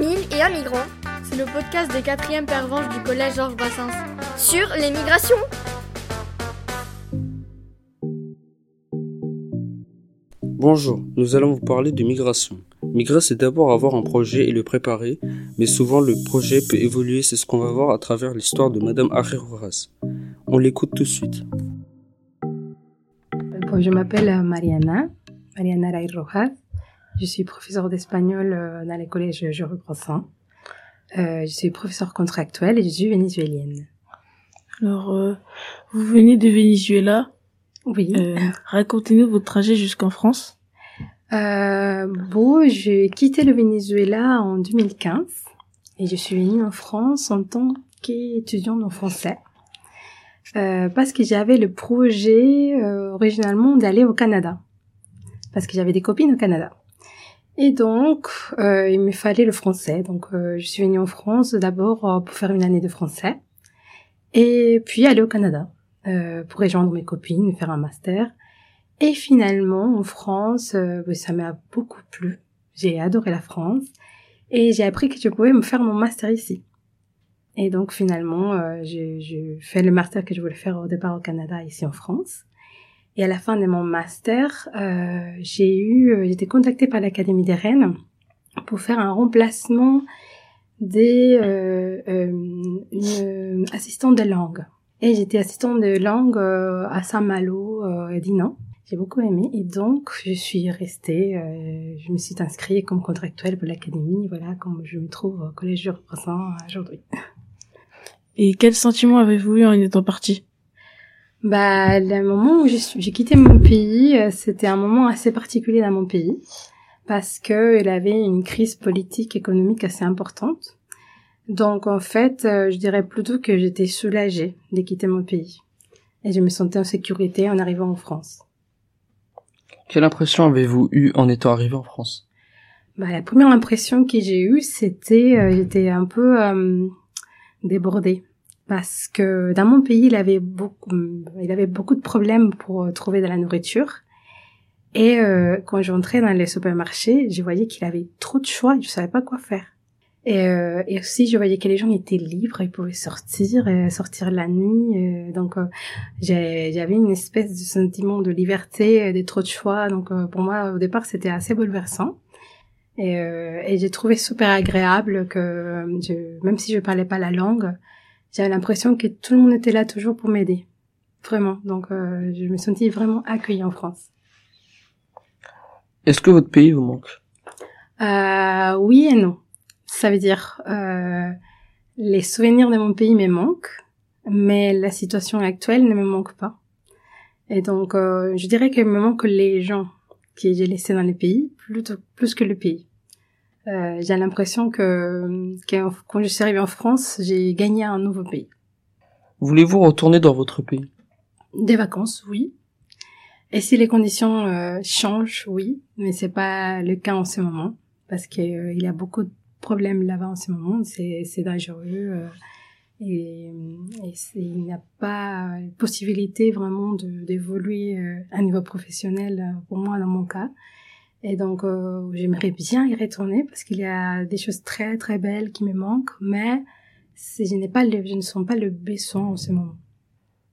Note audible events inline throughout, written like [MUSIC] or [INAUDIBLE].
Mille et un migrants. C'est le podcast des quatrièmes pervenches du collège Georges Brassens. Sur les migrations. Bonjour, nous allons vous parler de migration. Migrer, c'est d'abord avoir un projet et le préparer, mais souvent le projet peut évoluer, c'est ce qu'on va voir à travers l'histoire de Madame Harry Rojas. On l'écoute tout de suite. Bon, je m'appelle Mariana, Mariana Ray Rojas. Je suis professeure d'espagnol euh, dans les collèges Georges Brassens. Euh, je suis professeure contractuelle et je suis vénézuélienne. Alors, euh, vous venez de Venezuela. Oui. Euh, Racontez-nous votre trajet jusqu'en France. Euh, bon, j'ai quitté le Venezuela en 2015 et je suis venue en France en tant qu'étudiante en français. Euh, parce que j'avais le projet euh, originalement d'aller au Canada. Parce que j'avais des copines au Canada. Et donc, euh, il me fallait le français. Donc, euh, je suis venue en France d'abord euh, pour faire une année de français. Et puis aller au Canada euh, pour rejoindre mes copines, faire un master. Et finalement, en France, euh, bah, ça m'a beaucoup plu. J'ai adoré la France. Et j'ai appris que je pouvais me faire mon master ici. Et donc finalement, euh, j'ai j'ai fait le master que je voulais faire au départ au Canada, ici en France. Et à la fin de mon master, euh, j'ai eu, euh, été contactée par l'Académie des Rennes pour faire un remplacement des euh, euh, une assistante de langue. Et j'étais assistante de langue euh, à Saint-Malo, euh, Dinan. J'ai beaucoup aimé et donc je suis restée, euh, je me suis inscrite comme contractuelle pour l'académie, voilà, comme je me trouve au collège Georges Brassens aujourd'hui. Et quel sentiment avez-vous eu en étant parti Bah, le moment où j'ai quitté mon pays, euh, c'était un moment assez particulier dans mon pays parce que il avait une crise politique économique assez importante. Donc en fait, euh, je dirais plutôt que j'étais soulagée de quitter mon pays et je me sentais en sécurité en arrivant en France. Quelle impression avez-vous eue en étant arrivé en France? Bah, la première impression que j'ai eue, c'était, euh, j'étais un peu euh, débordée parce que dans mon pays, il avait beaucoup, il avait beaucoup de problèmes pour euh, trouver de la nourriture. Et euh, quand j'entrais dans les supermarchés, je voyais qu'il avait trop de choix, je savais pas quoi faire. Et, euh, et aussi, je voyais que les gens étaient libres, ils pouvaient sortir, euh, sortir la nuit. donc, j'avais une espèce de sentiment de liberté, euh, de trop de choix. Donc, pour moi, au départ, c'était assez bouleversant. Et, j'ai trouvé super agréable que, même si je parlais pas la langue, j'avais l'impression que tout le monde était là toujours pour m'aider. Vraiment. Donc, euh, je me sentis vraiment accueillie en France. Est-ce que votre pays vous manque? Euh, oui et non. Ça veut dire, euh, les souvenirs de mon pays me manquent, mais la situation actuelle ne me manque pas. Et donc, euh, je dirais qu'il me manque les gens que j'ai laissés dans le pays, plutôt, plus que le pays. Euh, j'ai l'impression que, que quand je suis arrivée en France, j'ai gagné un nouveau pays. Voulez-vous retourner dans votre pays? Des vacances, oui. Et si les conditions euh, changent, oui, mais c'est pas le cas en ce moment parce que euh, y a beaucoup de problèmes là-bas en ce moment. C'est c'est dangereux et, il n'y a pas possibilité vraiment d'évoluer à un niveau professionnel pour moi dans mon cas. Et donc euh, j'aimerais bien y retourner parce qu'il y a des choses très très belles qui me manquent, mais je n'ai pas le, je ne sens pas le besoin en ce moment.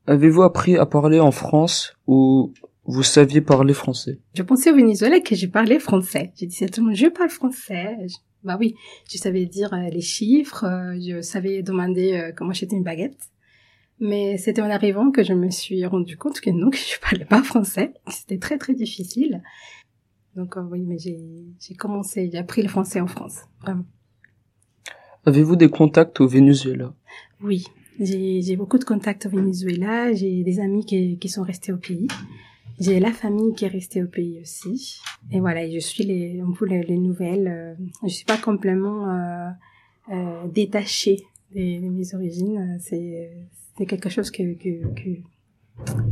Avez-vous appris à parler en France ou vous saviez parler français? Je pensais au Venezuela que je parlais français. J'ai dit à tout le monde, je parle français. Je- Bah oui, je savais dire euh, les chiffres, euh, je savais demander euh, comment acheter une baguette. Mais c'était en arrivant que je me suis rendu compte que non, que je parlais pas français. C'était très très difficile. Donc euh, oui, mais j'ai commencé, j'ai appris le français en France, vraiment. Avez-vous des contacts au Venezuela? Oui, j'ai beaucoup de contacts au Venezuela, j'ai des amis qui, qui sont restés au pays. J'ai la famille qui est restée au pays aussi. Et voilà, je suis les, un peu les, les nouvelles. euh, je suis pas complètement euh, euh, détachée de, de mes origines. C'est c'est quelque chose que, que, que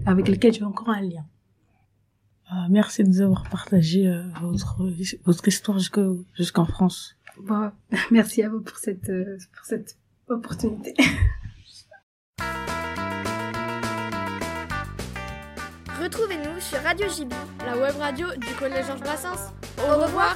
avec lequel j'ai encore un lien. Ah, Merci de nous avoir partagé euh, votre, votre histoire jusqu'en France. Bon, [LAUGHS] merci à vous pour cette euh, pour cette opportunité. Retrouvez-nous sur Radio JB. La web radio du collège Georges Brassens. Au revoir.